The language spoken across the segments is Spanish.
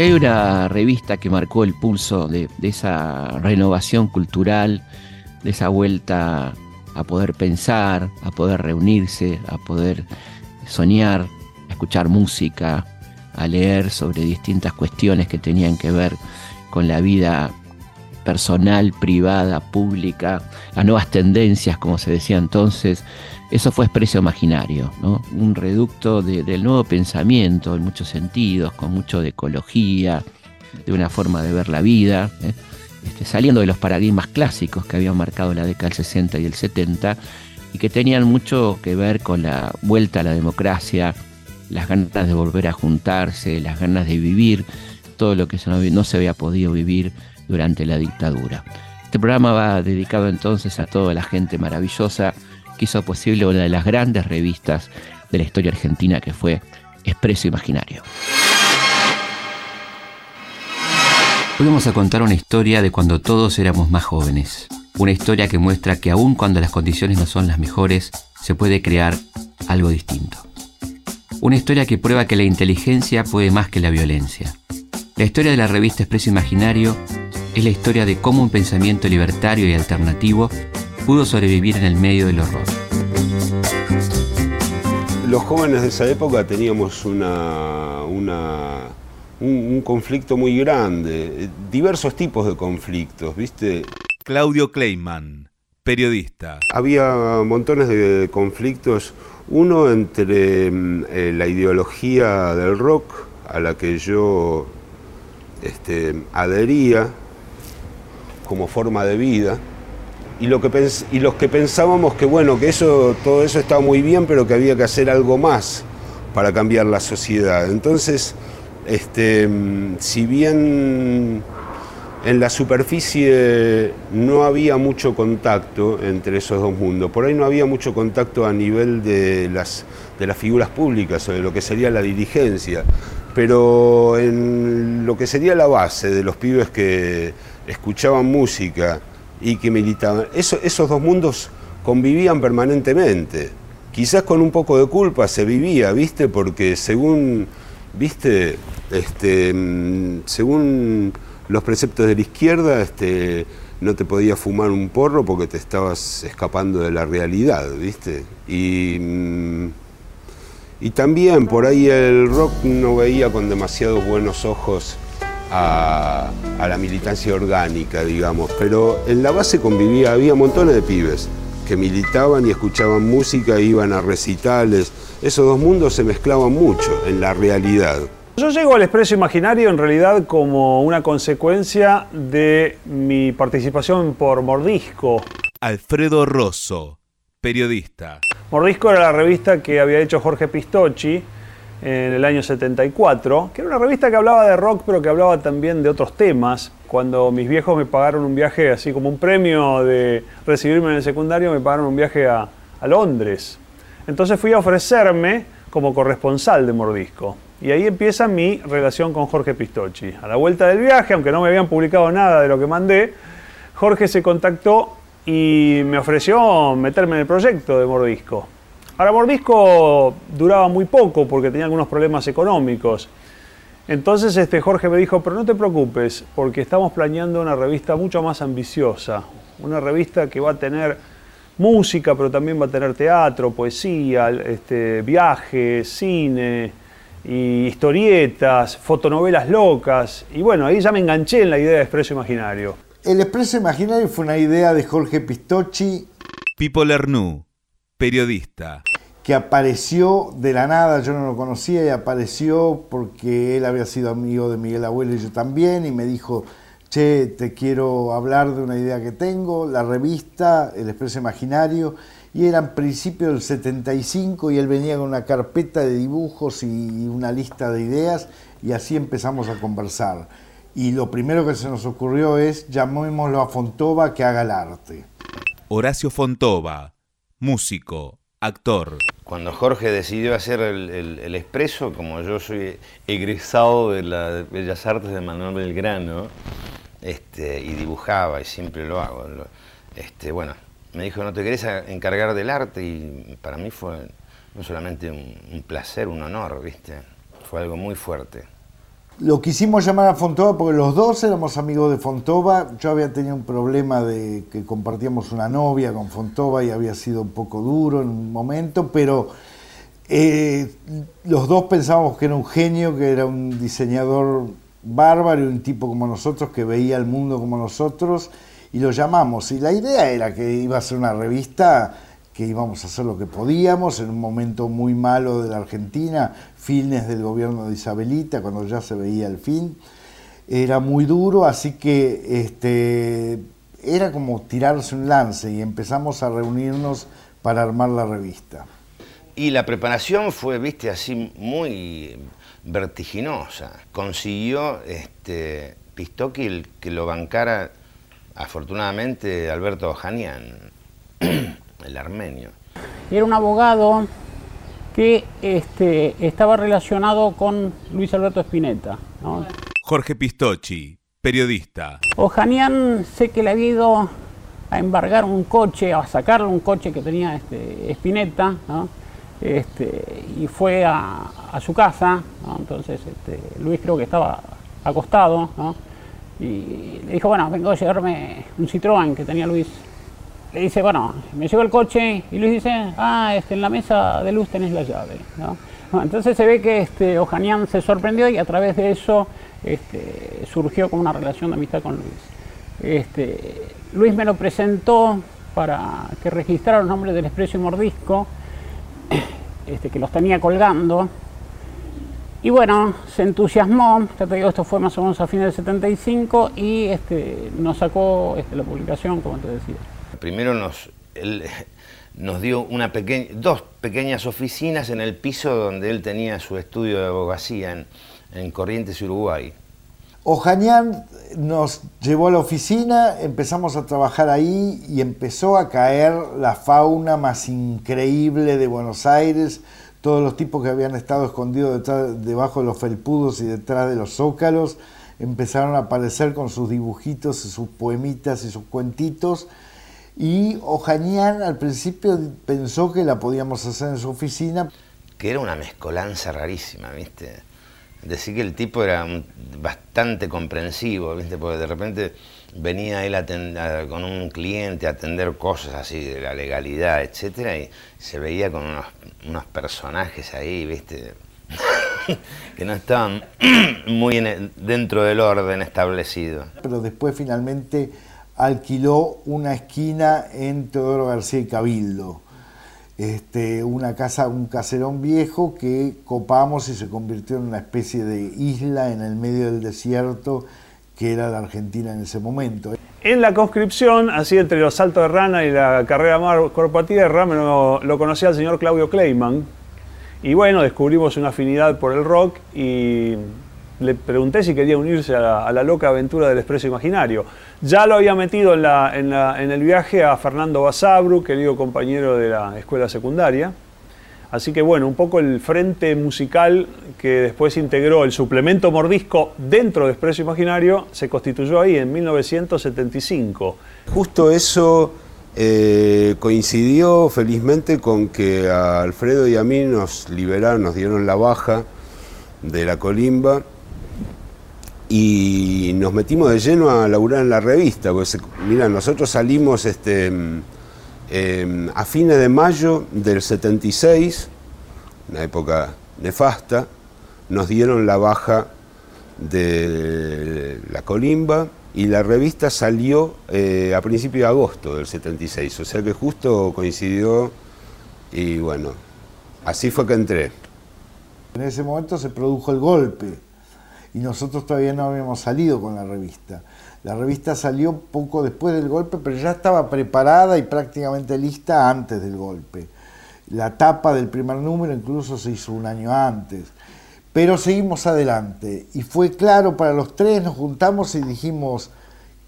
Hay una revista que marcó el pulso de, esa renovación cultural, de esa vuelta a poder pensar, a poder reunirse, a poder soñar, a escuchar música, a leer sobre distintas cuestiones que tenían que ver con la vida personal, privada, pública, las nuevas tendencias, como se decía entonces, eso fue expreso imaginario, ¿no? un reducto del nuevo pensamiento en muchos sentidos, con mucho de ecología, de una forma de ver la vida, ¿eh? este, saliendo de los paradigmas clásicos que habían marcado la década del 60 y el 70 y que tenían mucho que ver con la vuelta a la democracia, las ganas de volver a juntarse, las ganas de vivir todo lo que no se había podido vivir durante la dictadura. Este programa va dedicado entonces a toda la gente maravillosa que hizo posible una de las grandes revistas de la historia argentina que fue Expreso Imaginario. Hoy vamos a contar una historia de cuando todos éramos más jóvenes. Una historia que muestra que aun cuando las condiciones no son las mejores, se puede crear algo distinto. Una historia que prueba que la inteligencia puede más que la violencia. La historia de la revista Expreso Imaginario es la historia de cómo un pensamiento libertario y alternativo pudo sobrevivir en el medio del horror. Los jóvenes de esa época teníamos un, conflicto muy grande, diversos tipos de conflictos, ¿viste? Claudio Kleiman, periodista. Había montones de conflictos, uno entre mm, eh, la ideología del rock a la que yo este, adhería como forma de vida, y, lo que y los que pensábamos que bueno, que eso, todo eso estaba muy bien, pero que había que hacer algo más para cambiar la sociedad. Entonces, este, si bien en la superficie no había mucho contacto entre esos dos mundos, por ahí no había mucho contacto a nivel de las, de las figuras públicas o de lo que sería la dirigencia, pero en lo que sería la base de los pibes que escuchaban música, y que militaban. esos dos mundos convivían permanentemente. Quizás con un poco de culpa se vivía, ¿viste? Porque según, ¿viste? Este, mm, según los preceptos de la izquierda, este, no te podías fumar un porro porque te estabas escapando de la realidad, ¿viste? Y, mm, y también por ahí el rock no veía con demasiados buenos ojos a, la militancia orgánica, digamos, pero en la base convivía, había montones de pibes que militaban y escuchaban música, iban a recitales, esos dos mundos se mezclaban mucho en la realidad. Yo llego al Expreso Imaginario en realidad como una consecuencia de mi participación por Mordisco. Alfredo Rosso, periodista. Mordisco era la revista que había hecho Jorge Pistocchi, en el año 74, que era una revista que hablaba de rock, pero que hablaba también de otros temas. Cuando mis viejos me pagaron un viaje, así como un premio de recibirme en el secundario, me pagaron un viaje a, Londres. Entonces fui a ofrecerme como corresponsal de Mordisco. Y ahí empieza mi relación con Jorge Pistocchi. A la vuelta del viaje, aunque no me habían publicado nada de lo que mandé, Jorge se contactó y me ofreció meterme en el proyecto de Mordisco. Ahora, Mordisco duraba muy poco porque tenía algunos problemas económicos. Entonces este, Jorge me dijo, pero no te preocupes, porque estamos planeando una revista mucho más ambiciosa, una revista que va a tener música, pero también va a tener teatro, poesía, este, viajes, cine, y historietas, fotonovelas locas. Y bueno, ahí ya me enganché en la idea de Expreso Imaginario. El Expreso Imaginario fue una idea de Jorge Pistocchi. Pipo Lernú, periodista que apareció de la nada, yo no lo conocía y apareció porque él había sido amigo de Miguel Abuelo y yo también, y me dijo, che, te quiero hablar de una idea que tengo, la revista, El Expreso Imaginario, y era en principio del 75 y él venía con una carpeta de dibujos y una lista de ideas y así empezamos a conversar. Y lo primero que se nos ocurrió es llamémoslo a Fontova que haga el arte. Horacio Fontova, músico, actor. Cuando Jorge decidió hacer el, expreso, como yo soy egresado de las Bellas Artes de Manuel Belgrano, este, y dibujaba, y siempre lo hago, este, bueno, me dijo, ¿no te querés encargar del arte? Y para mí fue no solamente un, placer, un honor, ¿viste? Fue algo muy fuerte. Lo quisimos llamar a Fontova porque los dos éramos amigos de Fontova. Yo había tenido un problema de que compartíamos una novia con Fontova y había sido un poco duro en un momento, pero eh, los dos pensábamos que era un genio, que era un diseñador bárbaro un tipo como nosotros que veía el mundo como nosotros y lo llamamos. Y la idea era que iba a ser una revista que íbamos a hacer lo que podíamos en un momento muy malo de la Argentina, fines del gobierno de Isabelita, cuando ya se veía el fin. Era muy duro, así que este, era como tirarse un lance y empezamos a reunirnos para armar la revista. Y la preparación fue, viste, así muy vertiginosa. Consiguió este, Pistoki que lo bancara, afortunadamente, Alberto Janian. el armenio. Era un abogado que este, estaba relacionado con Luis Alberto Spinetta. Jorge Pistocchi, periodista. Ojanian sé que le había ido a embargar un coche, a sacarle un coche que tenía este, Spinetta, este, y fue a, su casa, entonces este, Luis creo que estaba acostado, y le dijo, bueno, vengo a llevarme un Citroën que tenía Luis le dice, bueno, me llevo el coche y Luis dice, ah, este, en la mesa de luz tenés la llave. entonces se ve que este, Ojanian se sorprendió y a través de eso este, surgió como una relación de amistad con Luis. Este, Luis me lo presentó para que registrara los nombres del Expreso y Mordisco, este, que los tenía colgando. Y bueno, se entusiasmó, te digo, esto fue más o menos a fines del 75 y este, nos sacó la publicación, como te decía. Primero nos, nos dio una dos pequeñas oficinas en el piso donde él tenía su estudio de abogacía en, en Corrientes, Uruguay. Ojañán nos llevó a la oficina, empezamos a trabajar ahí y empezó a caer la fauna más increíble de Buenos Aires, todos los tipos que habían estado escondidos debajo de los felpudos y detrás de los zócalos empezaron a aparecer con sus dibujitos, sus poemitas y sus cuentitos y Ojanian al principio pensó que la podíamos hacer en su oficina. Que era una mezcolanza rarísima, ¿viste? Decir que el tipo era bastante comprensivo, ¿viste? Porque de repente venía él con un cliente a atender cosas así de la legalidad, etcétera, y se veía con unos, unos personajes ahí, ¿viste? que no estaban muy dentro del orden establecido. Pero después finalmente alquiló una esquina en Teodoro García y Cabildo. Este, una casa, un caserón viejo que copamos y se convirtió en una especie de isla en el medio del desierto que era la Argentina en ese momento. En la conscripción, así entre los saltos de rana y la carrera mar cuerpo a tierra, me lo, lo conocía el señor Claudio Kleiman. Y bueno, descubrimos una afinidad por el rock y le pregunté si quería unirse a la, loca aventura del Expreso Imaginario. Ya lo había metido en, el viaje a Fernando Basabru, querido compañero de la escuela secundaria. Así que bueno, un poco el frente musical que después integró el suplemento mordisco dentro de Expreso Imaginario se constituyó ahí en 1975. Justo eso eh, coincidió felizmente con que a Alfredo y a mí nos liberaron, nos dieron la baja de la colimba y nos metimos de lleno a laburar en la revista. Pues, mira, nosotros salimos este, em, a fines de mayo del 76, una época nefasta, nos dieron la baja de la colimba y la revista salió eh, a principios de agosto del 76, o sea que justo coincidió y bueno, así fue que entré. En ese momento se produjo el golpe y nosotros todavía no habíamos salido con la revista. La revista salió poco después del golpe, pero ya estaba preparada y prácticamente lista antes del golpe. La tapa del primer número incluso se hizo un año antes. Pero seguimos adelante y fue claro para los tres, nos juntamos y dijimos,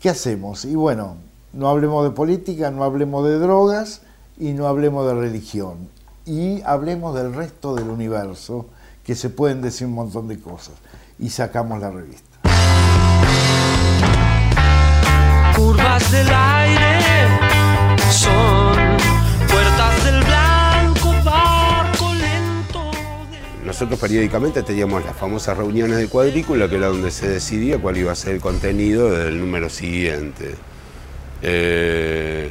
¿qué hacemos? Y bueno, no hablemos de política, no hablemos de drogas y no hablemos de religión. Y hablemos del resto del universo, que se pueden decir un montón de cosas y sacamos la revista. Curvas del aire son puertas del blanco barco lento. Nosotros nosotros periódicamente teníamos las famosas reuniones de cuadrícula, que era donde se decidía cuál iba a ser el contenido del número siguiente. Eh,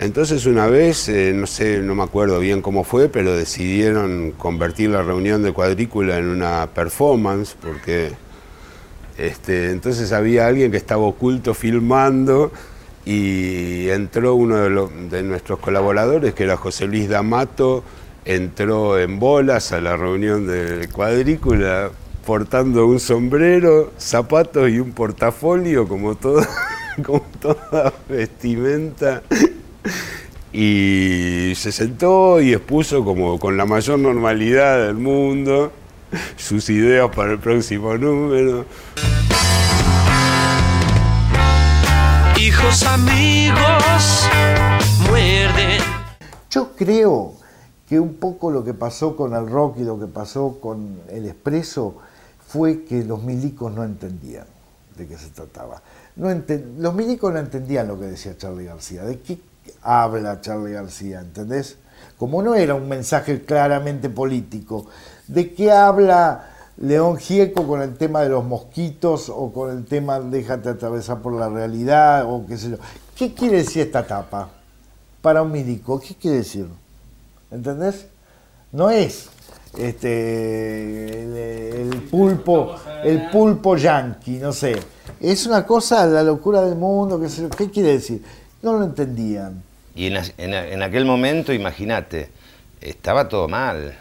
entonces una vez, eh, no sé, no me acuerdo bien cómo fue, pero decidieron convertir la reunión de cuadrícula en una performance, porque este, entonces había alguien que estaba oculto filmando y entró uno de, nuestros colaboradores, que era José Luis D'Amato, entró en bolas a la reunión de cuadrícula portando un sombrero, zapatos y un portafolio como, todo, como toda vestimenta y se sentó y expuso como con la mayor normalidad del mundo sus ideas para el próximo número. Hijos amigos muerden. Yo creo que un poco lo que pasó con el rock y lo que pasó con el expreso fue que los milicos no entendían de qué se trataba. No los milicos no entendían lo que decía Charlie García, de qué habla Charlie García, ¿entendés? Como no era un mensaje claramente político, ¿de qué habla León Gieco con el tema de los mosquitos o con el tema déjate atravesar por la realidad o qué sé yo? ¿Qué quiere decir esta etapa para un milico? ¿Qué quiere decir? ¿Entendés? No es este el, pulpo, el pulpo yanqui, no sé. Es una cosa, la locura del mundo. ¿Qué quiere decir? No lo entendían. Y en, aquel momento, imagínate, estaba todo mal.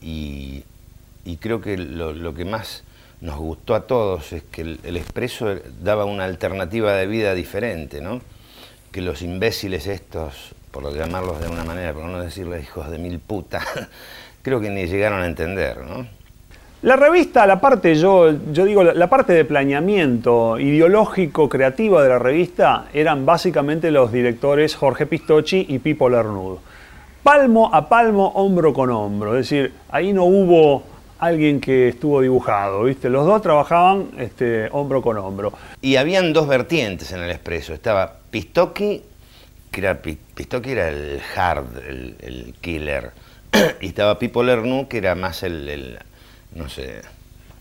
Y, creo que lo, que más nos gustó a todos es que el, expreso daba una alternativa de vida diferente, ¿no? Que los imbéciles estos, por llamarlos de una manera, por no decirles hijos de mil putas, creo que ni llegaron a entender, ¿no? La revista, la parte, yo, yo digo, la parte de planeamiento ideológico, creativa de la revista eran básicamente los directores Jorge Pistocchi y Pipo Lernud. Palmo a palmo, hombro con hombro. Es decir, ahí no hubo alguien que estuvo dibujado, ¿viste? Los dos trabajaban este, hombro con hombro. Y habían dos vertientes en el expreso. Estaba Pistocchi, que era, Pistocchi era el hard, el, killer. y estaba Pipo Lernud, que era más el no sé,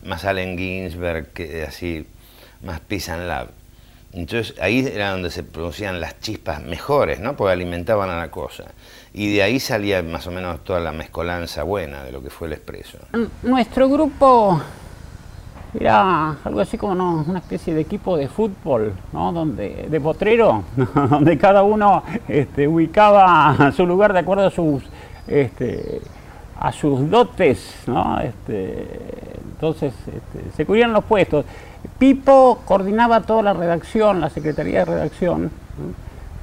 más Allen Ginsberg, que así, más Peace and. Entonces ahí era donde se producían las chispas mejores, ¿no? Porque alimentaban a la cosa. Y de ahí salía más o menos toda la mezcolanza buena de lo que fue el expreso. Nuestro grupo era algo así como una especie de equipo de fútbol, ¿no? Donde, de potrero, donde cada uno este, ubicaba su lugar de acuerdo a sus este, a sus dotes, ¿no? Este, entonces este, se cubrían los puestos. Pipo coordinaba toda la redacción, la secretaría de redacción,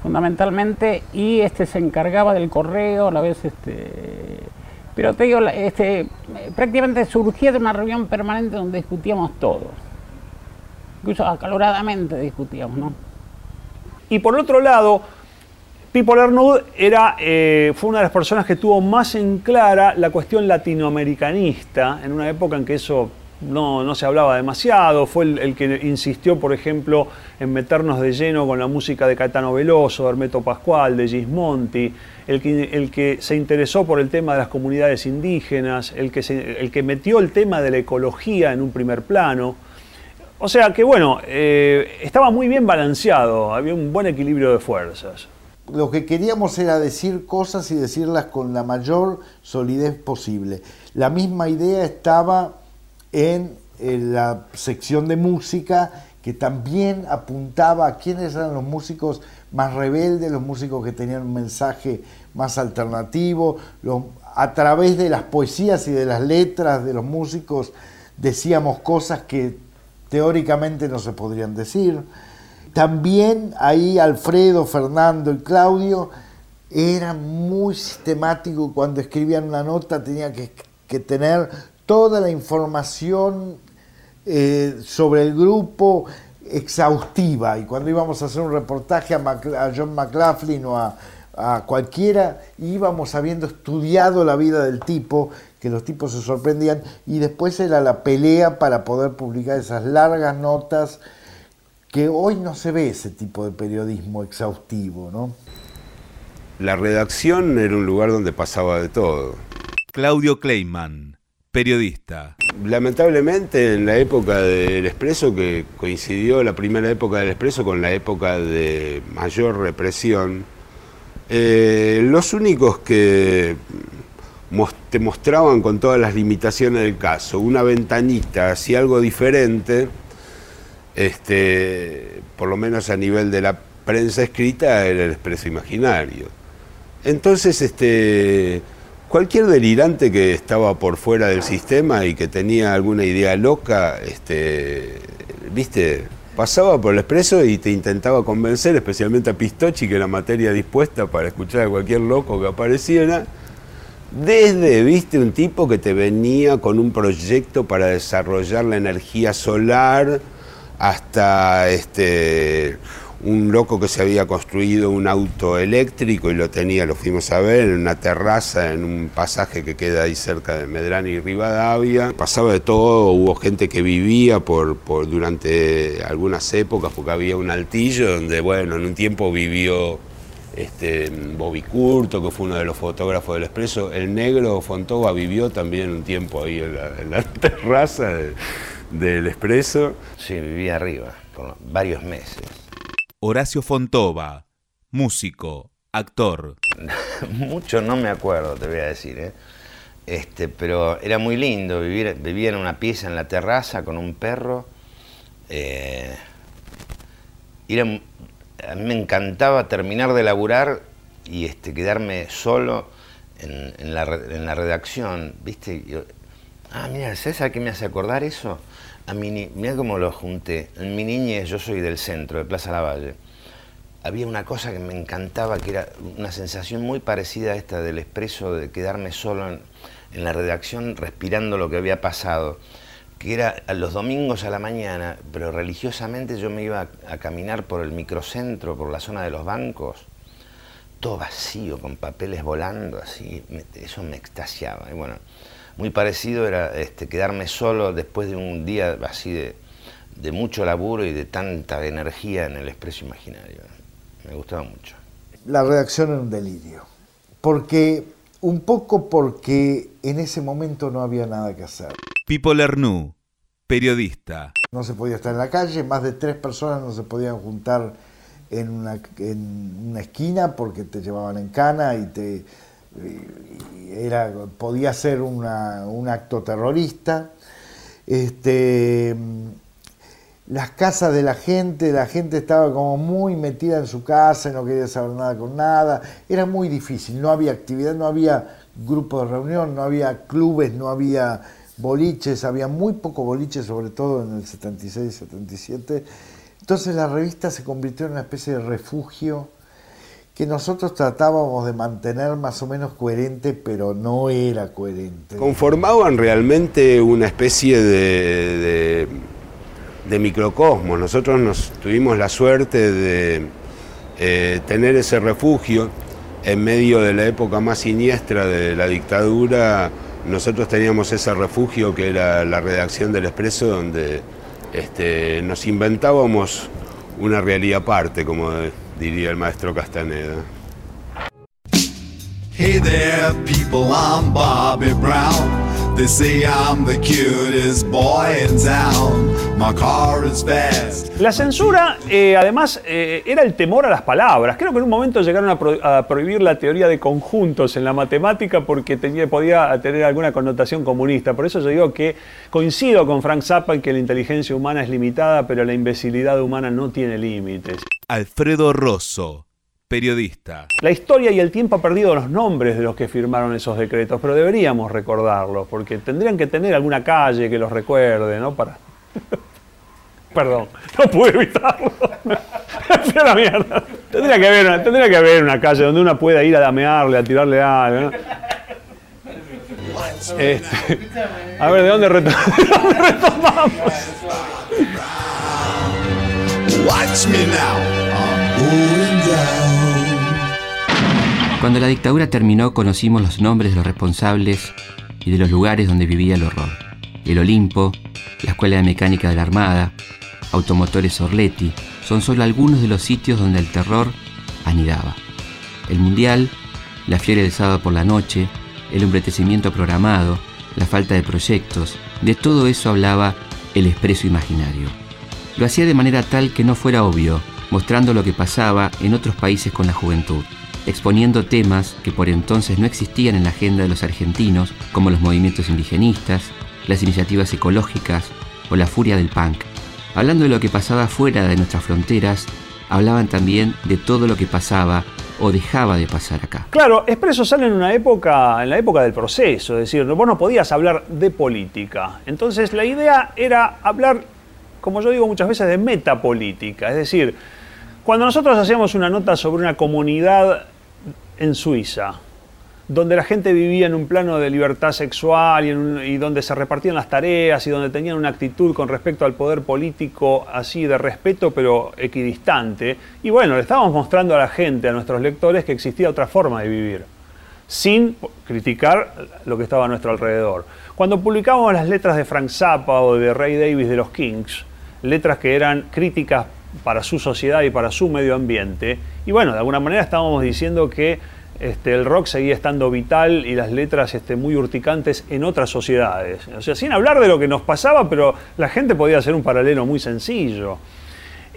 fundamentalmente, y este se encargaba del correo, a la vez este, pero te digo, este, prácticamente surgía de una reunión permanente donde discutíamos todo. Incluso acaloradamente discutíamos, ¿no? Y por otro lado, Pipo Lernud era, eh, fue una de las personas que tuvo más en clara la cuestión latinoamericanista, en una época en que eso no, se hablaba demasiado, fue el, que insistió, por ejemplo, en meternos de lleno con la música de Caetano Veloso, de Hermeto Pascual, de Gismonti, el que, el que se interesó por el tema de las comunidades indígenas, el que, el que metió el tema de la ecología en un primer plano. O sea que bueno, eh, estaba muy bien balanceado, había un buen equilibrio de fuerzas lo que queríamos era decir cosas y decirlas con la mayor solidez posible. La misma idea estaba en, la sección de música que también apuntaba a quiénes eran los músicos más rebeldes, los músicos que tenían un mensaje más alternativo. a través de las poesías y de las letras de los músicos decíamos cosas que teóricamente no se podrían decir. También ahí Alfredo, Fernando y Claudio eran muy sistemáticos cuando escribían una nota tenía que, tener toda la información eh, sobre el grupo exhaustiva. Y cuando íbamos a hacer un reportaje a, John McLaughlin o a, a, cualquiera íbamos habiendo estudiado la vida del tipo que los tipos se sorprendían. Y después era la pelea para poder publicar esas largas notas que hoy no se ve ese tipo de periodismo exhaustivo, ¿no? La redacción era un lugar donde pasaba de todo. Claudio Kleiman, periodista. Lamentablemente en la época del expreso, que coincidió la primera época del expreso con la época de mayor represión, eh, los únicos que te mostraban con todas las limitaciones del caso, una ventanita hacia algo diferente, este, por lo menos a nivel de la prensa escrita, era el expreso imaginario. Entonces, este, cualquier delirante que estaba por fuera del sistema y que tenía alguna idea loca, este, viste, pasaba por el expreso y te intentaba convencer, especialmente a Pistocchi, que era materia dispuesta para escuchar a cualquier loco que apareciera. Desde, viste, un tipo que te venía con un proyecto para desarrollar la energía solar, hasta este un loco que se había construido un auto eléctrico y lo tenía, lo fuimos a ver, en una terraza, en un pasaje que queda ahí cerca de Medrano y Rivadavia. Pasaba de todo, hubo gente que vivía por, por durante algunas épocas, porque había un altillo donde, bueno, en un tiempo vivió este, Bobby Curto, que fue uno de los fotógrafos del Expreso. El negro Fontova vivió también un tiempo ahí en la, terraza del Expreso. Sí, vivía arriba por varios meses. Horacio Fontova, músico, actor. Mucho no me acuerdo, te voy a decir, ¿eh? Este, pero era muy lindo vivir, vivía en una pieza en la terraza con un perro. eh, era a mí me encantaba terminar de laburar y este, quedarme solo en, en la, re- en la redacción, ¿viste? Yo- ah, mira, ¿sabes a qué me hace acordar eso? A mi ni- mira cómo lo junté. En mi niñez, yo soy del centro, de Plaza Lavalle había una cosa que me encantaba, que era una sensación muy parecida a esta del expreso, de quedarme solo en, la redacción respirando lo que había pasado, que era los domingos a la mañana, pero religiosamente yo me iba a, caminar por el microcentro, por la zona de los bancos, todo vacío, con papeles volando, así, eso me extasiaba. Y bueno, muy parecido era este, quedarme solo después de un día así de, de mucho laburo y de tanta energía en el expreso imaginario. Me gustaba mucho. La redacción era un delirio. Porque, un poco porque en ese momento no había nada que hacer. Pipo Lernú, periodista. No se podía estar en la calle, más de tres personas no se podían juntar en una, en una esquina porque te llevaban en cana y te era podía ser un acto terrorista. Este, las casas de la gente, la gente estaba como muy metida en su casa, no quería saber nada con nada, era muy difícil, no había actividad, no había grupo de reunión, no había clubes, no había boliches, había muy poco boliches, sobre todo en el 76, 77. Entonces la revista se convirtió en una especie de refugio que nosotros tratábamos de mantener más o menos coherente, pero no era coherente. Conformaban realmente una especie de, de- de microcosmos. Nosotros nos tuvimos la suerte de eh, tener ese refugio en medio de la época más siniestra de la dictadura. Nosotros teníamos ese refugio que era la redacción del Expreso, donde este, nos inventábamos una realidad aparte, como diría el maestro Castaneda. Hey there, people, I'm Bobby Brown. They say I'm the cutest boy in town. My car is fast. La censura, eh, además, eh, era el temor a las palabras. Creo que en un momento llegaron a, pro- a prohibir la teoría de conjuntos en la matemática porque tenía, podía tener alguna connotación comunista. Por eso yo digo que coincido con Frank Zappa en que la inteligencia humana es limitada, pero la imbecilidad humana no tiene límites. Alfredo Rosso, periodista. La historia y el tiempo ha perdido los nombres de los que firmaron esos decretos, pero deberíamos recordarlos, porque tendrían que tener alguna calle que los recuerde, ¿no? Para... Perdón, no pude evitarlo. Fui a la mierda. Tendría que, haber una, tendría que haber una calle donde uno pueda ir a damearle, a tirarle algo. ¿no? Este, a ver, ¿de dónde, reto- de dónde retomamos? Watch me now. I'm going down. Cuando la dictadura terminó conocimos los nombres de los responsables y de los lugares donde vivía el horror. El Olimpo, la Escuela de Mecánica de la Armada, Automotores Orletti, son solo algunos de los sitios donde el terror anidaba. El Mundial, la fiebre del sábado por la noche, el embretecimiento programado, la falta de proyectos, de todo eso hablaba el expreso imaginario. Lo hacía de manera tal que no fuera obvio, mostrando lo que pasaba en otros países con la juventud, exponiendo temas que por entonces no existían en la agenda de los argentinos, como los movimientos indigenistas, las iniciativas ecológicas o la furia del punk. Hablando de lo que pasaba fuera de nuestras fronteras, hablaban también de todo lo que pasaba o dejaba de pasar acá. Claro, Expreso sale en una época, en la época del proceso, es decir, vos no podías hablar de política. Entonces la idea era hablar, como yo digo muchas veces, de metapolítica. Es decir, cuando nosotros hacíamos una nota sobre una comunidad en Suiza, donde la gente vivía en un plano de libertad sexual y, donde se repartían las tareas y donde tenían una actitud con respecto al poder político así de respeto pero equidistante. Y bueno, le estábamos mostrando a la gente, a nuestros lectores, que existía otra forma de vivir, sin criticar lo que estaba a nuestro alrededor. Cuando publicábamos las letras de Frank Zappa o de Ray Davis de los Kings, letras que eran críticas para su sociedad y para su medio ambiente, y bueno, de alguna manera estábamos diciendo que este, el rock seguía estando vital y las letras este, muy urticantes en otras sociedades. O sea, sin hablar de lo que nos pasaba, pero la gente podía hacer un paralelo muy sencillo.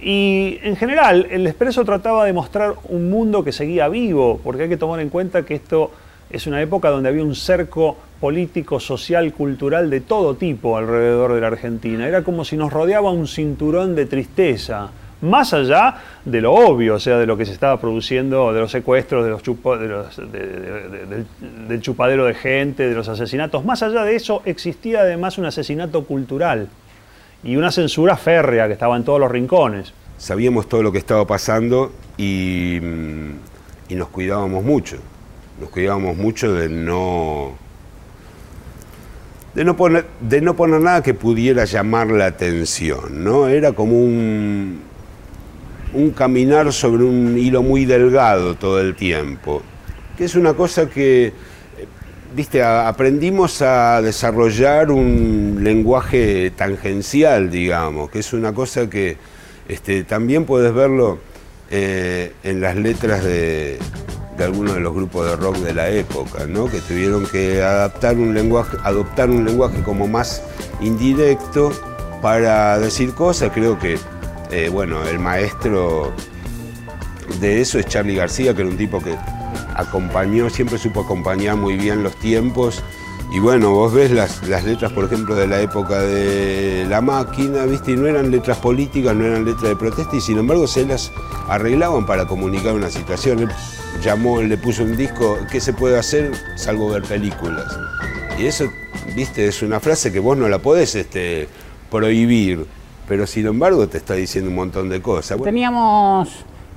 Y en general, el Expreso trataba de mostrar un mundo que seguía vivo, porque hay que tomar en cuenta que esto es una época donde había un cerco político, social, cultural de todo tipo alrededor de la Argentina. Era como si nos rodeaba un cinturón de tristeza, más allá de lo obvio, o sea, de lo que se estaba produciendo, de los secuestros, de los de- del, chupadero de gente, de los asesinatos. Más allá de eso, existía además un asesinato cultural y una censura férrea que estaba en todos los rincones. Sabíamos todo lo que estaba pasando y, y nos cuidábamos mucho. Nos cuidábamos mucho de no. De no, poner, de no poner nada que pudiera llamar la atención, ¿no? Era como un, un caminar sobre un hilo muy delgado todo el tiempo, que es una cosa que, eh, viste, aprendimos a desarrollar un lenguaje tangencial, digamos, que es una cosa que este, también puedes verlo eh, en las letras de, de algunos de los grupos de rock de la época, ¿no? que tuvieron que adaptar un lenguaje, adoptar un lenguaje como más indirecto para decir cosas. Creo que, eh, bueno, el maestro de eso es Charlie García, que era un tipo que acompañó, siempre supo acompañar muy bien los tiempos. Y bueno, vos ves las, letras, por ejemplo, de la época de La Máquina, ¿viste? Y no eran letras políticas, no eran letras de protesta, y sin embargo se las arreglaban para comunicar una situación. Él llamó, le puso un disco, ¿qué se puede hacer salvo ver películas? Y eso, ¿viste? Es una frase que vos no la podés este, prohibir, pero sin embargo te está diciendo un montón de cosas. Teníamos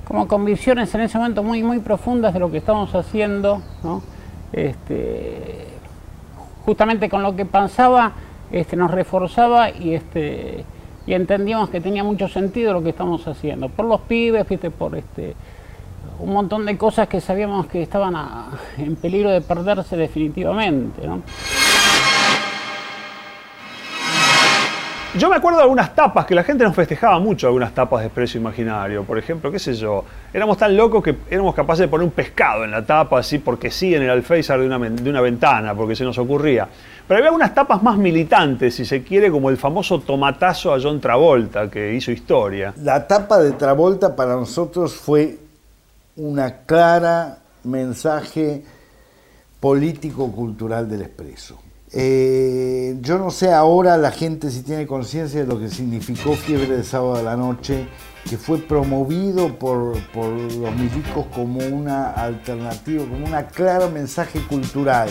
como convicciones en ese momento muy, muy profundas de lo que estábamos haciendo, ¿no? Este, justamente con lo que pensaba este, nos reforzaba y, este, y entendíamos que tenía mucho sentido lo que estamos haciendo. Por los pibes, ¿viste? por este, un montón de cosas que sabíamos que estaban en peligro de perderse definitivamente. ¿no? Yo me acuerdo de algunas tapas que la gente nos festejaba mucho, algunas tapas de Expreso Imaginario. Por ejemplo, qué sé yo, éramos tan locos que éramos capaces de poner un pescado en la tapa, así porque sí, en el alféizar de una, ventana, porque se nos ocurría. Pero había unas tapas más militantes, si se quiere, como el famoso tomatazo a John Travolta, que hizo historia. La tapa de Travolta para nosotros fue una clara mensaje político-cultural del expreso. Eh, yo no sé ahora la gente si tiene conciencia de lo que significó Fiebre de Sábado de la Noche, que fue promovido por, por los milicos como una alternativa, como un claro mensaje cultural.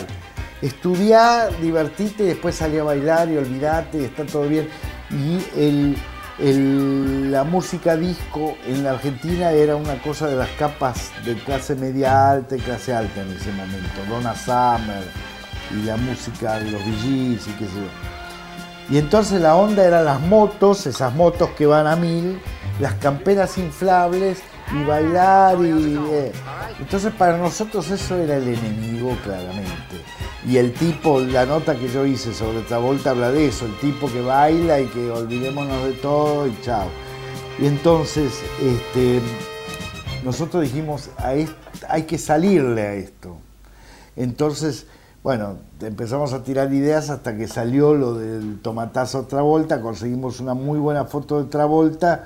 Estudiar, divertirte y después salir a bailar y olvidarte y está todo bien. Y el, el- la música disco en la Argentina era una cosa de las capas de clase media alta y clase alta en ese momento. Donna Summer y la música de los Gees y qué sé yo. Y entonces la onda eran las motos, esas motos que van a mil, las camperas inflables y bailar y... eh. Entonces para nosotros eso era el enemigo claramente. Y el tipo, la nota que yo hice sobre Travolta habla de eso, el tipo que baila y que olvidémonos de todo y chao. Y entonces este, nosotros dijimos, a hay que salirle a esto. Entonces Bueno, empezamos a tirar ideas hasta que salió lo del tomatazo Travolta, conseguimos una muy buena foto de Travolta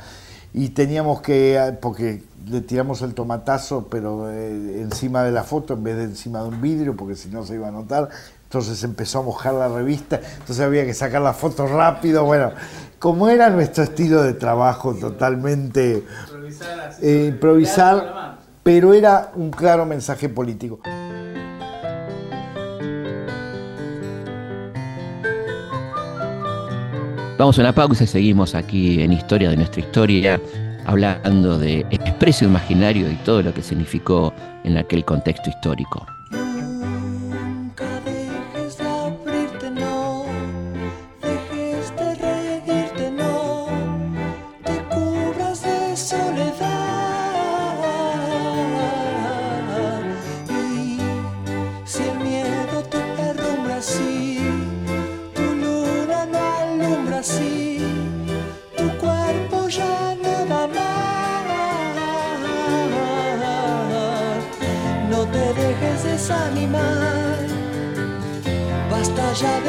y teníamos que, porque le tiramos el tomatazo, pero eh, encima de la foto en vez de encima de un vidrio, porque si no se iba a notar. Entonces empezó a mojar la revista, entonces había que sacar la foto rápido. Bueno, como era nuestro estilo de trabajo totalmente eh, improvisar, pero era un claro mensaje político. Vamos a una pausa y seguimos aquí en Historia de nuestra historia, hablando de expreso imaginario y todo lo que significó en aquel contexto histórico.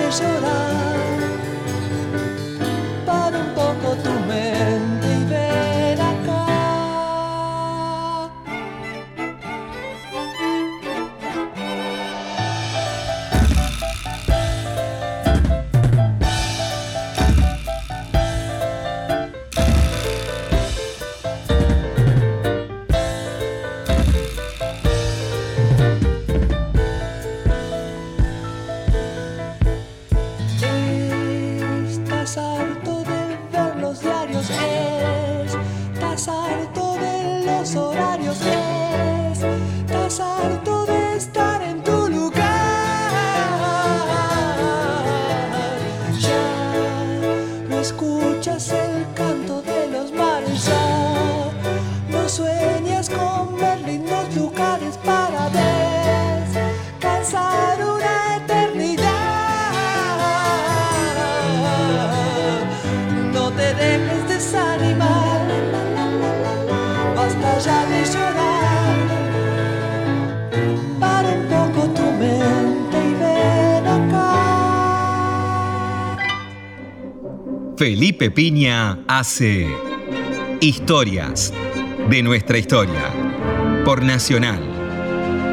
Basta ya de Felipe Piña hace Historias de nuestra historia por Nacional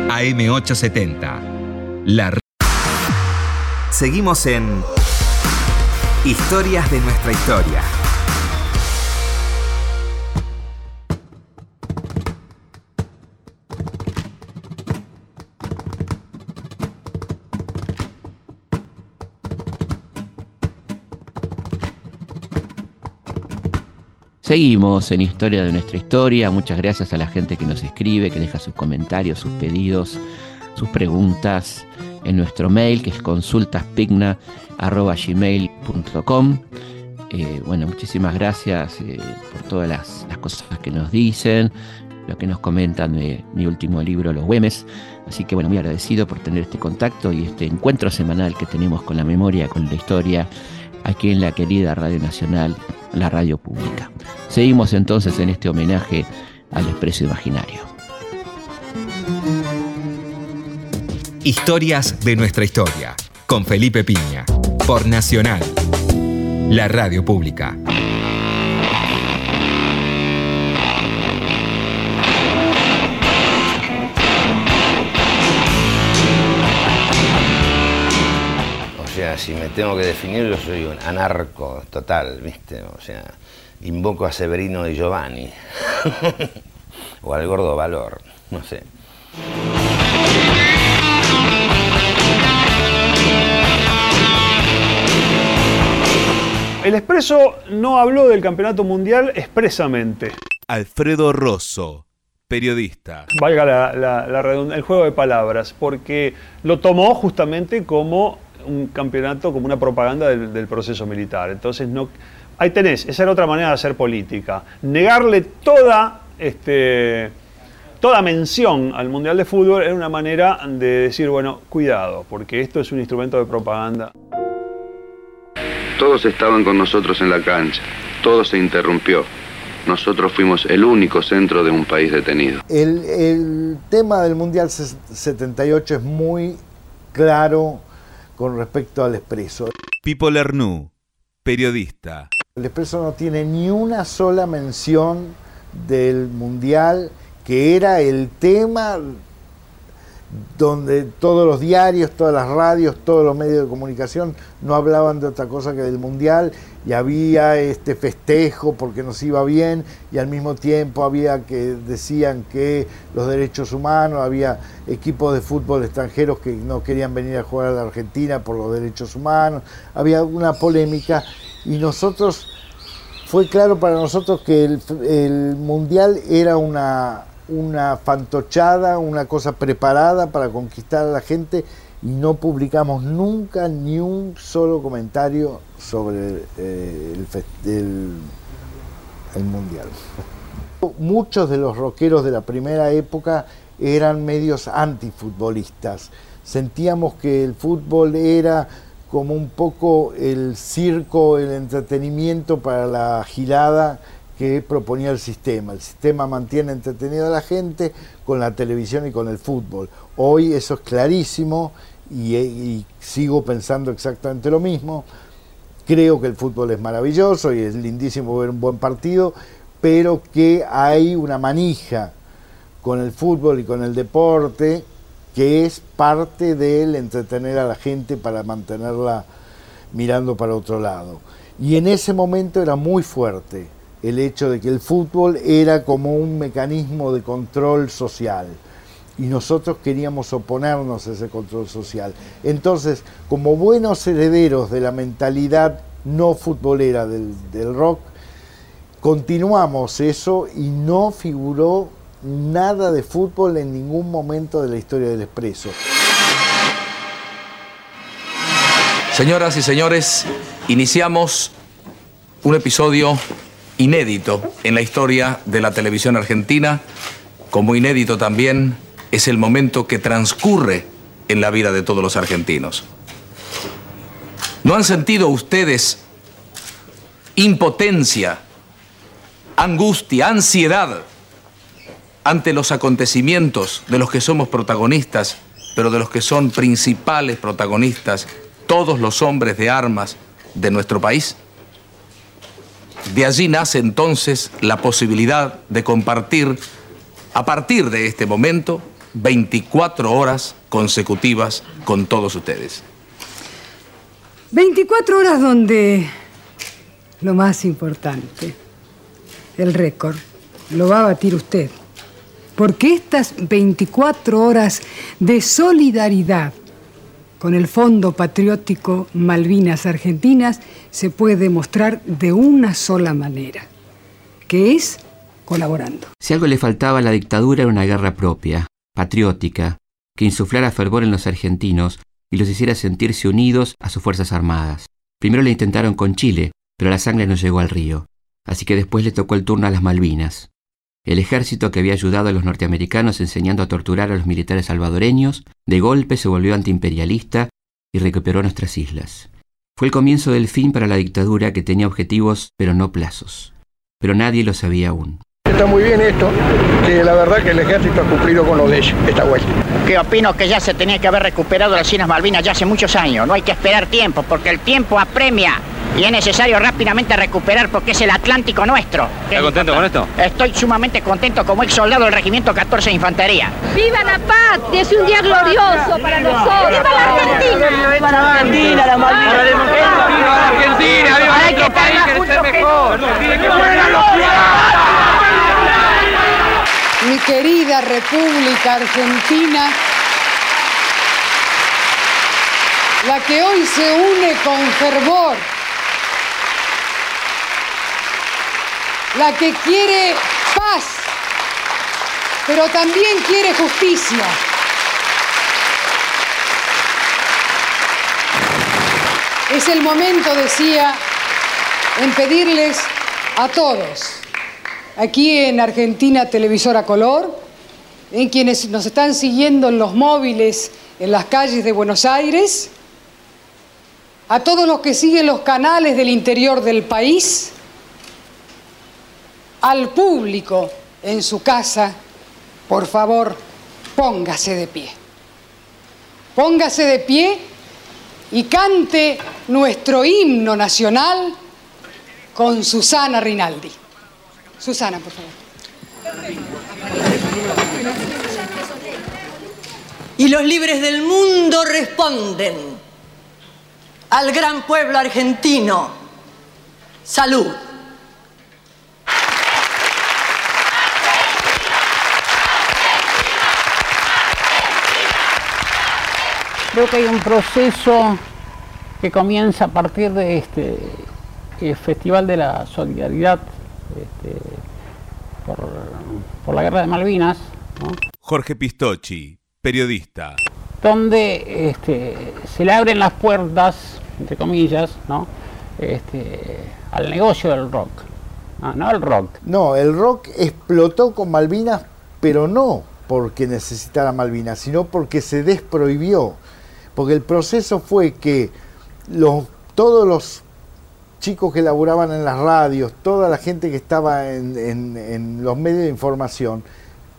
AM870. La Seguimos en Historias de nuestra historia. Seguimos en Historia de nuestra historia. Muchas gracias a la gente que nos escribe, que deja sus comentarios, sus pedidos, sus preguntas en nuestro mail, que es consultaspigna.gmail.com. Eh, bueno, muchísimas gracias eh, por todas las, las cosas que nos dicen, lo que nos comentan de mi último libro, Los Güemes. Así que bueno, muy agradecido por tener este contacto y este encuentro semanal que tenemos con la memoria, con la historia, aquí en la querida Radio Nacional, la radio pública. Seguimos entonces en este homenaje al expreso imaginario. Historias de nuestra historia con Felipe Piña por Nacional, la radio pública. Sea, si me tengo que definir, yo soy un anarco total, ¿viste? O sea, invoco a Severino y Giovanni. o al gordo valor, no sé. El Expreso no habló del campeonato mundial expresamente. Alfredo Rosso, periodista. Valga la, la- el juego de palabras, porque lo tomó justamente como un campeonato, como una propaganda del, del proceso militar. Entonces, no, ahí tenés, esa era otra manera de hacer política. Negarle toda, este, toda mención al Mundial de Fútbol era una manera de decir, bueno, cuidado, porque esto es un instrumento de propaganda. Todos estaban con nosotros en la cancha. Todo se interrumpió. Nosotros fuimos el único centro de un país detenido. El, el tema del Mundial ses- 78 es muy claro con respecto al expreso. Pipo Lernú, periodista. El expreso no tiene ni una sola mención del mundial que era el tema donde todos los diarios, todas las radios, todos los medios de comunicación no hablaban de otra cosa que del mundial y había este festejo porque nos iba bien y al mismo tiempo había que decían que los derechos humanos, había equipos de fútbol extranjeros que no querían venir a jugar a la Argentina por los derechos humanos, había una polémica y nosotros fue claro para nosotros que el, el mundial era una una fantochada, una cosa preparada para conquistar a la gente y no publicamos nunca ni un solo comentario sobre eh, el, el- el mundial. Muchos de los rockeros de la primera época eran medios antifutbolistas. Sentíamos que el fútbol era como un poco el circo, el entretenimiento para la gilada que proponía el sistema. El sistema mantiene entretenida a la gente con la televisión y con el fútbol. Hoy eso es clarísimo y, y sigo pensando exactamente lo mismo. Creo que el fútbol es maravilloso y es lindísimo ver un buen partido, pero que hay una manija con el fútbol y con el deporte que es parte del entretener a la gente para mantenerla mirando para otro lado. Y en ese momento era muy fuerte el hecho de que el fútbol era como un mecanismo de control social y nosotros queríamos oponernos a ese control social. Entonces, como buenos herederos de la mentalidad no futbolera del, rock, continuamos eso y no figuró nada de fútbol en ningún momento de la historia del Expreso. Señoras y señores, iniciamos un episodio inédito en la historia de la televisión argentina. Como inédito también es el momento que transcurre en la vida de todos los argentinos. ¿No han sentido ustedes impotencia, angustia, ansiedad ante los acontecimientos de los que somos protagonistas, pero de los que son principales protagonistas todos los hombres de armas de nuestro país? De allí nace entonces la posibilidad de compartir, a partir de este momento, 24 horas consecutivas con todos ustedes. 24 horas donde lo más importante, el récord, lo va a batir usted. Porque estas 24 horas de solidaridad con el Fondo Patriótico Malvinas Argentinas se puede demostrar de una sola manera, que es colaborando. Si algo le faltaba a la dictadura era una guerra propia, patriótica, que insuflara fervor en los argentinos y los hiciera sentirse unidos a sus Fuerzas Armadas. Primero le intentaron con Chile, pero la sangre no llegó al río, así que después le tocó el turno a las Malvinas. El ejército que había ayudado a los norteamericanos enseñando a torturar a los militares salvadoreños, de golpe se volvió antiimperialista y recuperó nuestras islas. Fue el comienzo del fin para la dictadura que tenía objetivos pero no plazos. Pero nadie lo sabía aún. Está muy bien esto, que la verdad que el ejército ha cumplido con lo de ellos, esta vuelta. Que opino que ya se tenía que haber recuperado las Islas Malvinas ya hace muchos años. No hay que esperar tiempo, porque el tiempo apremia. Y es necesario rápidamente recuperar porque es el Atlántico nuestro. ¿Está contento con esto? Estoy sumamente contento como ex soldado del Regimiento 14 de Infantería. ¡Viva la patria! Es un día glorioso para nosotros. ¡Viva la Argentina! ¡Viva la Argentina! ¡Viva la! ¡Viva Argentina! ¡Viva nuestro país que ser mejor! ¡Tiene que poner los Mi querida República Argentina, la que hoy se une con fervor, la que quiere paz, pero también quiere justicia. Es el momento, decía, en pedirles a todos, aquí en Argentina Televisora Color, en quienes nos están siguiendo en los móviles en las calles de Buenos Aires, a todos los que siguen los canales del interior del país, al público en su casa, por favor, póngase de pie. póngase de pie y cante nuestro himno nacional con Susana Rinaldi. Susana, por favor. Y los libres del mundo responden al gran pueblo argentino. Salud. Creo que hay un proceso que comienza a partir de este el Festival de la Solidaridad este, por, por la Guerra de Malvinas, ¿no? Jorge Pistocchi, periodista. donde este, se le abren las puertas, entre comillas, ¿no? Este, al negocio del rock. Ah, no el rock. No, el rock explotó con Malvinas, pero no porque necesitara Malvinas, sino porque se desprohibió. Porque el proceso fue que todos los chicos que laburaban en las radios, toda la gente que estaba en- en los medios de información,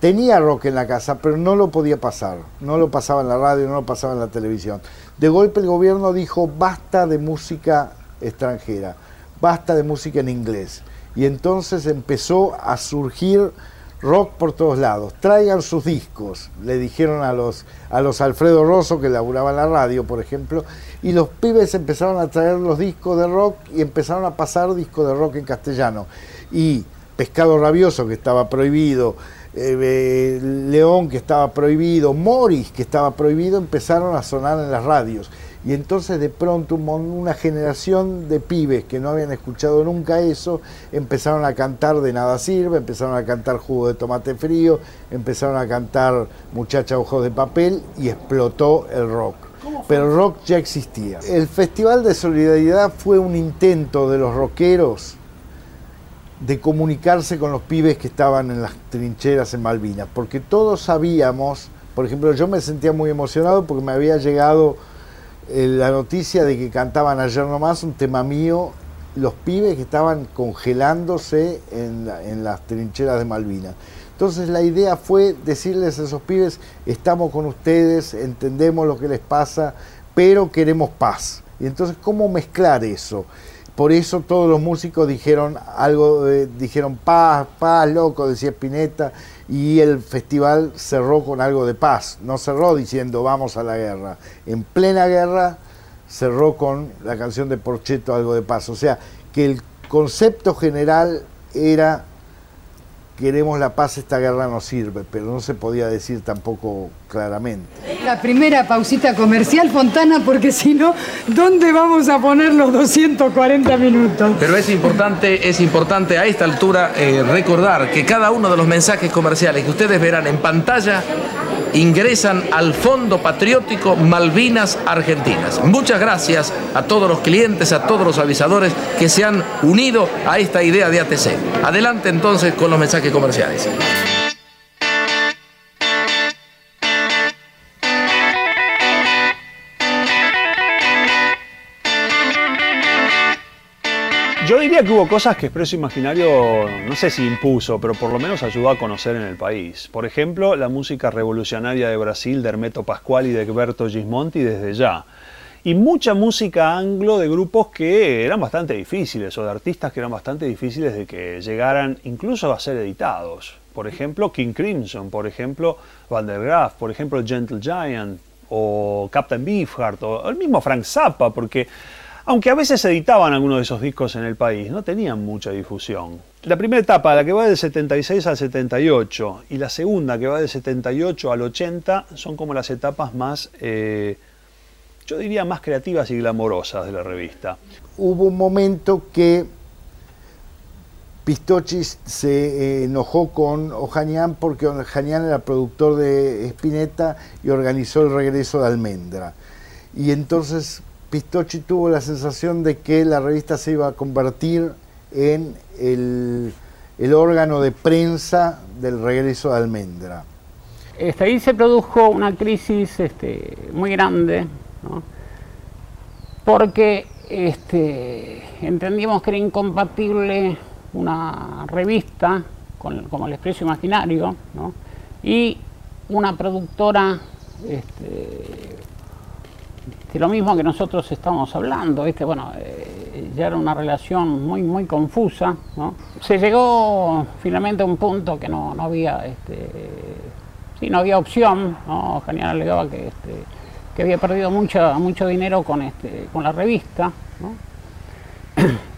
tenía rock en la casa, pero no lo podía pasar. No lo pasaba en la radio, no lo pasaba en la televisión. De golpe el gobierno dijo, basta de música extranjera, basta de música en inglés. Y entonces empezó a surgir rock por todos lados. Traigan sus discos, le dijeron a los, a los Alfredo Rosso que laburaban la radio, por ejemplo, y los pibes empezaron a traer los discos de rock y empezaron a pasar discos de rock en castellano. Y Pescado Rabioso, que estaba prohibido, eh, eh, León, que estaba prohibido, Morris, que estaba prohibido, empezaron a sonar en las radios. Y entonces de pronto una generación de pibes que no habían escuchado nunca eso, empezaron a cantar De Nada Sirve, empezaron a cantar Jugo de Tomate Frío, empezaron a cantar Muchacha Ojos de Papel y explotó el rock. Pero el rock ya existía. El Festival de Solidaridad fue un intento de los rockeros de comunicarse con los pibes que estaban en las trincheras en Malvinas, porque todos sabíamos, por ejemplo, yo me sentía muy emocionado porque me había llegado la noticia de que cantaban ayer nomás un tema mío, los pibes que estaban congelándose en, la- en las trincheras de Malvinas. Entonces la idea fue decirles a esos pibes, estamos con ustedes, entendemos lo que les pasa, pero queremos paz. Y entonces, ¿cómo mezclar eso? Por eso todos los músicos dijeron algo, eh, dijeron paz, paz, loco, decía Spinetta, y el festival cerró con algo de paz, no cerró diciendo vamos a la guerra. En plena guerra cerró con la canción de Porcheto algo de paz. O sea, que el concepto general era queremos la paz, esta guerra no sirve, pero no se podía decir tampoco claramente. La primera pausita comercial, Fontana, porque si no, ¿dónde vamos a poner los 240 minutos? Pero es importante, es importante a esta altura eh, recordar que cada uno de los mensajes comerciales que ustedes verán en pantalla ingresan al Fondo Patriótico Malvinas Argentinas. Muchas gracias a todos los clientes, a todos los avisadores que se han unido a esta idea de ATC. Adelante entonces con los mensajes comerciales. Diría que hubo cosas que Expreso Imaginario, no sé si impuso, pero por lo menos ayudó a conocer en el país. Por ejemplo, la música revolucionaria de Brasil de Hermeto Pascual y de Egberto Gismonti desde ya. Y mucha música anglo de grupos que eran bastante difíciles, o de artistas que eran bastante difíciles de que llegaran incluso a ser editados. Por ejemplo, King Crimson, por ejemplo, Van der Graaf, por ejemplo, Gentle Giant, o Captain Beefheart, o el mismo Frank Zappa, porque aunque a veces editaban algunos de esos discos en el país, no tenían mucha difusión. La primera etapa, la que va del 76 al 78, y la segunda, que va del 78 al 80, son como las etapas más, eh, yo diría, más creativas y glamorosas de la revista. Hubo un momento que Pistocchi se eh, enojó con Ojanian porque Ojanian era productor de Spinetta y organizó el regreso de Almendra. Y entonces Pistocchi tuvo la sensación de que la revista se iba a convertir en el, órgano de prensa del regreso de Almendra. Este, ahí se produjo una crisis este, muy grande, porque este, entendíamos que era incompatible una revista como el Expreso Imaginario ¿no? y una productora este, lo mismo que nosotros estamos hablando, ¿viste? Bueno, eh, ya era una relación muy, muy confusa, ¿no? Se llegó finalmente a un punto que no, no había, este, sí, no había opción, ¿no? Alegaba que, este, que había perdido mucho, mucho dinero con, este, con la revista, ¿no?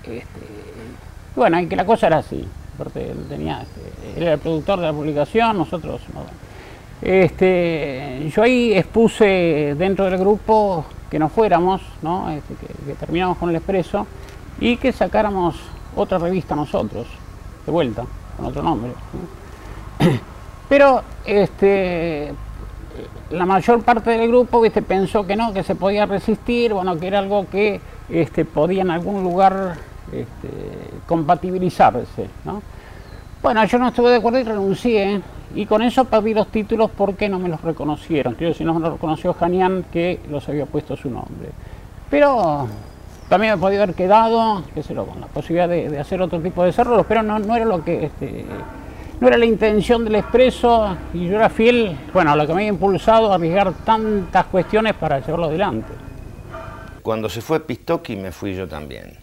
Este, bueno, y que la cosa era así, porque él tenía, este, él era el productor de la publicación, nosotros no. Este, yo ahí expuse dentro del grupo que nos fuéramos, ¿no? Este, que, que terminamos con el expreso y que sacáramos otra revista nosotros, de vuelta, con otro nombre. ¿no? Pero este, la mayor parte del grupo ¿viste? pensó que no, que se podía resistir, bueno, que era algo que este, podía en algún lugar este, compatibilizarse. Bueno, yo no estuve de acuerdo y renuncié, y con eso perdí los títulos porque no me los reconocieron. Quiero decir, no me los reconoció Janian, que los había puesto su nombre. Pero también me podía haber quedado, qué sé yo, con la posibilidad de, hacer otro tipo de desarrollos, pero no, era lo que... Este, no era la intención del expreso y yo era fiel, bueno, a lo que me había impulsado a arriesgar tantas cuestiones para llevarlo adelante. Cuando se fue Pistoki me fui yo también.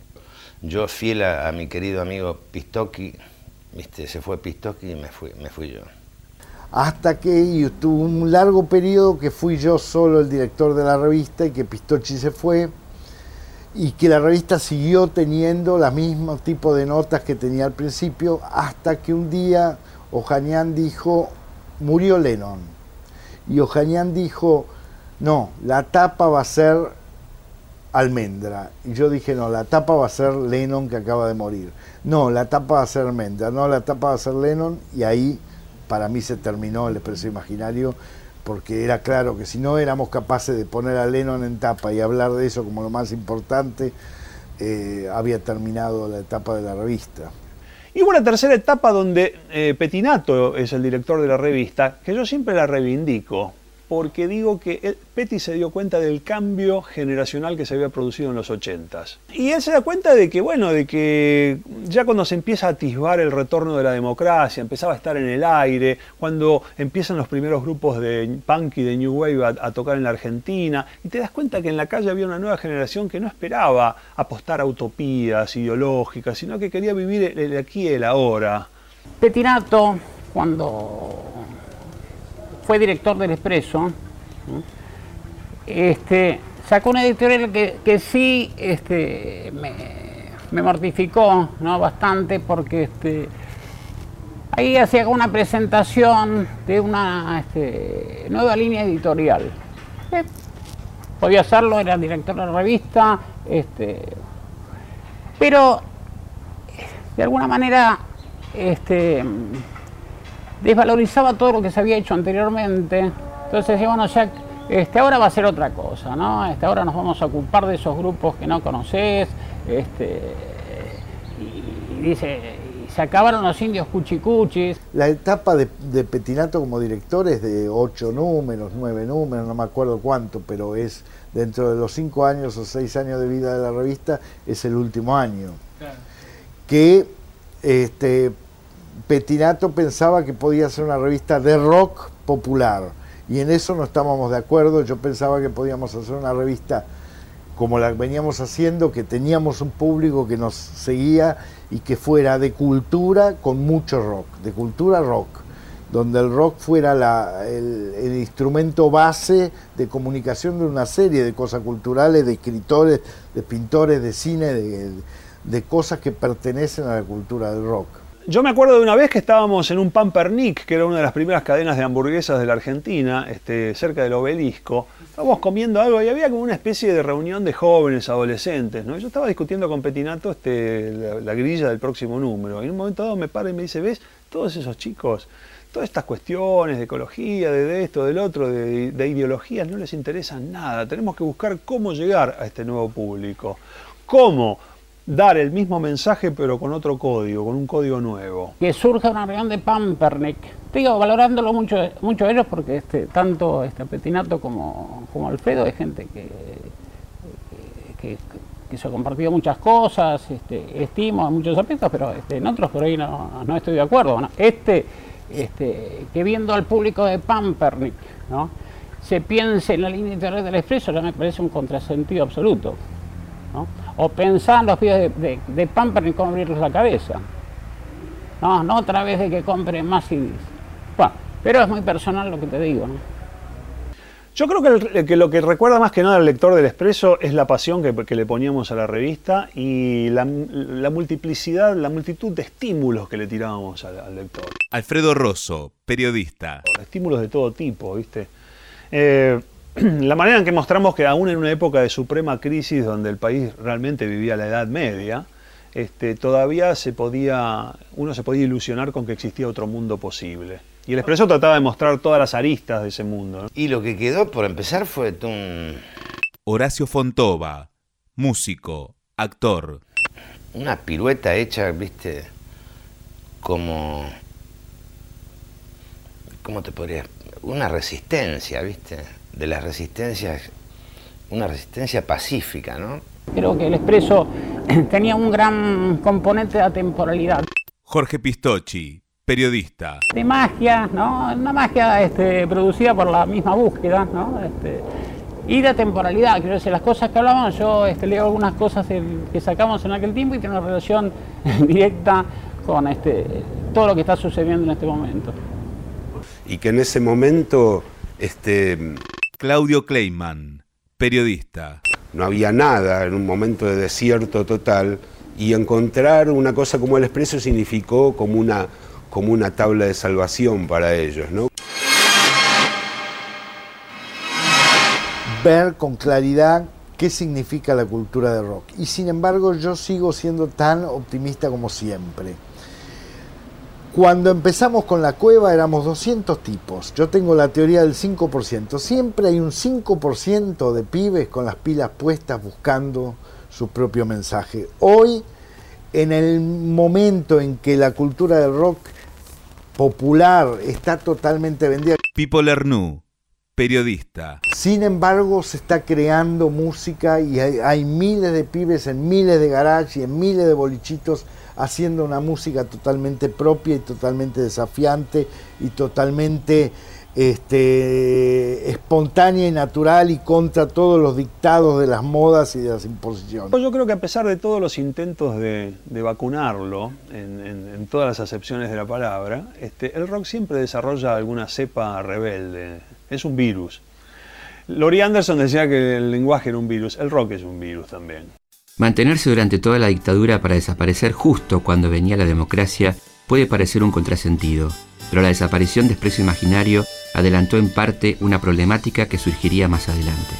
Yo fiel a, a mi querido amigo Pistoki, se fue Pistoki y me fui, me fui yo. Hasta que tuvo un largo periodo que fui yo solo el director de la revista y que Pistochi se fue y que la revista siguió teniendo los mismos tipos de notas que tenía al principio hasta que un día Ojanian dijo, murió Lennon. Y Ojanian dijo, no, la tapa va a ser almendra. Y yo dije, no, la tapa va a ser Lennon que acaba de morir. No, la tapa va a ser almendra. No, la tapa va a ser Lennon. Y ahí para mí se terminó el expreso imaginario porque era claro que si no éramos capaces de poner a Lennon en tapa y hablar de eso como lo más importante, eh, había terminado la etapa de la revista. Y una tercera etapa donde eh, Petinato es el director de la revista, que yo siempre la reivindico, porque digo que él- Petty se dio cuenta del cambio generacional que se había producido en los 80s. Y él se da cuenta de que, bueno, de que ya cuando se empieza a atisbar el retorno de la democracia, empezaba a estar en el aire, cuando empiezan los primeros grupos de punk y de new wave a, a tocar en la Argentina, y te das cuenta que en la calle había una nueva generación que no esperaba apostar a utopías ideológicas, sino que quería vivir el, el aquí y el ahora. Petinato, cuando fue director del Expreso, este, sacó una editorial que, que sí este, me, me mortificó ¿no? bastante porque este, ahí hacía una presentación de una este, nueva línea editorial. Eh, podía hacerlo, era director de la revista, este, pero de alguna manera este, desvalorizaba todo lo que se había hecho anteriormente. Entonces decía, bueno, ya este, ahora va a ser otra cosa, ¿no? Este, ahora nos vamos a ocupar de esos grupos que no conoces. Este, y, y dice, y se acabaron los indios cuchicuchis. La etapa de, de Petinato como director es de ocho números, nueve números, no me acuerdo cuánto, pero es dentro de los cinco años o seis años de vida de la revista, es el último año. Que este, Petinato pensaba que podía ser una revista de rock popular y en eso no estábamos de acuerdo. Yo pensaba que podíamos hacer una revista como la veníamos haciendo, que teníamos un público que nos seguía y que fuera de cultura con mucho rock, de cultura rock, donde el rock fuera el, instrumento base de comunicación de una serie de cosas culturales, de escritores, de pintores, de cine, de cosas que pertenecen a la cultura del rock. Yo me acuerdo de una vez que estábamos en un Pampernick, que era una de las primeras cadenas de hamburguesas de la Argentina, este, cerca del obelisco. Estábamos comiendo algo y había como una especie de reunión de jóvenes, adolescentes. ¿no? Yo estaba discutiendo con Petinato este, la, la grilla del próximo número. Y en un momento dado me para y me dice, ¿ves? Todos esos chicos, todas estas cuestiones de ecología, de, de esto, del otro, de, de ideologías, no les interesan nada. Tenemos que buscar cómo llegar a este nuevo público. ¿Cómo? Dar el mismo mensaje pero con otro código, con un código nuevo. que surja una reunión de Pampernick. Digo, valorándolo mucho, mucho ellos porque este, tanto este Petinato como, como Alfredo es gente que, que, que se ha compartido muchas cosas, este, estimo en muchos aspectos, pero este, en otros por ahí no, estoy de acuerdo. ¿no? Este, este, que viendo al público de Pampernick, ¿no? se piense en la línea editorial del Expreso ya me parece un contrasentido absoluto. ¿no? O pensar en los pibes de, de, de Pamper y cómo abrirles la cabeza. No, no otra vez de que compren más CDs. Bueno, pero es muy personal lo que te digo. ¿no? Yo creo que, el- que lo que recuerda más que nada al lector del Expreso es la pasión que, que le poníamos a la revista y la, la multiplicidad, la multitud de estímulos que le tirábamos al, al lector. Alfredo Rosso, periodista. Estímulos de todo tipo, ¿viste? Eh, la manera en que mostramos que aún en una época de suprema crisis donde el país realmente vivía la Edad Media, este, todavía se podía, uno se podía ilusionar con que existía otro mundo posible. Y el Expreso trataba de mostrar todas las aristas de ese mundo. ¿no? Y lo que quedó por empezar fue un, Horacio Fontova, músico, actor. una pirueta hecha, viste, como... ¿Cómo te podría...? Una resistencia, viste, de las resistencias, una resistencia pacífica, ¿no? Creo que el Expreso tenía un gran componente de atemporalidad. Jorge Pistocchi, periodista. de magia, ¿no? Una magia este, producida por la misma búsqueda, ¿no? Este, y de temporalidad, quiero decir, las cosas que hablábamos, yo este, leo algunas cosas que sacamos en aquel tiempo y tiene una relación directa con este, todo lo que está sucediendo en este momento. Y que en ese momento este, Claudio Kleiman, periodista. no había nada, en un momento de desierto total, y encontrar una cosa como el expreso significó como una, como una tabla de salvación para ellos, ¿no? ver con claridad qué significa la cultura de rock. Y sin embargo yo sigo siendo tan optimista como siempre. Cuando empezamos con la cueva éramos 200 tipos. Yo tengo la teoría del 5%. Siempre hay un 5% de pibes con las pilas puestas buscando su propio mensaje. Hoy, en el momento en que la cultura del rock popular está totalmente vendida, Pipo Lernú, periodista. sin embargo, se está creando música y hay, hay miles de pibes en miles de garage y en miles de bolichitos haciendo una música totalmente propia y totalmente desafiante y totalmente este, espontánea y natural y contra todos los dictados de las modas y de las imposiciones. Yo creo que a pesar de todos los intentos de, de vacunarlo, en, en- todas las acepciones de la palabra, este, el rock siempre desarrolla alguna cepa rebelde. Es un virus. Laurie Anderson decía que el lenguaje era un virus, el rock es un virus también. Mantenerse durante toda la dictadura para desaparecer justo cuando venía la democracia puede parecer un contrasentido, pero la desaparición de Expreso Imaginario adelantó en parte una problemática que surgiría más adelante.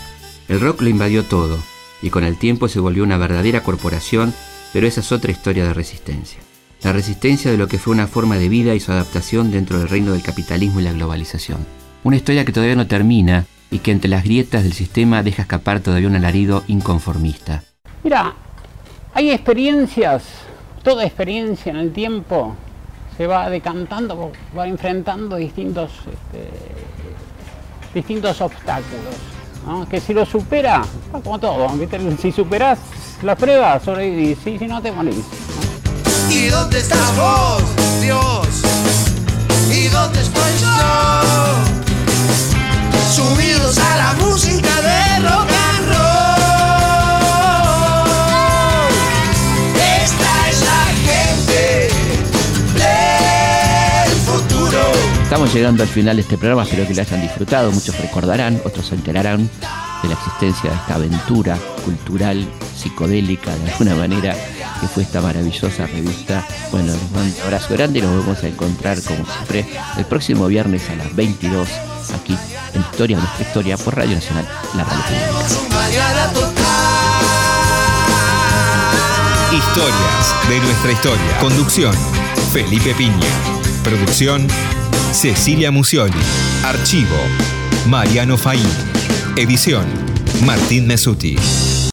El rock lo invadió todo, y con el tiempo se volvió una verdadera corporación, pero esa es otra historia de resistencia. La resistencia de lo que fue una forma de vida y su adaptación dentro del reino del capitalismo y la globalización. Una historia que todavía no termina y que entre las grietas del sistema deja escapar todavía un alarido inconformista. Mira, hay experiencias, toda experiencia en el tiempo se va decantando, va enfrentando distintos, este, distintos obstáculos. Que si lo supera, como todo, si superás las pruebas, sobrevivís, y si no te morís. ¿Y dónde estás vos, Dios? ¿Y dónde estoy yo? Subidos a la música de rock Estamos llegando al final de este programa, espero que lo hayan disfrutado, muchos recordarán, otros se enterarán de la existencia de esta aventura cultural, psicodélica, de alguna manera, que fue esta maravillosa revista. Bueno, les mando un abrazo grande y nos vamos a encontrar, como siempre, el próximo viernes a las 22, aquí en Historia, nuestra historia, por Radio Nacional, la radio pública. Historias de nuestra historia. Conducción, Felipe Piña. Producción, Cecilia Musioli. Archivo, Mariano Faín. Edición, Martín Mesuti.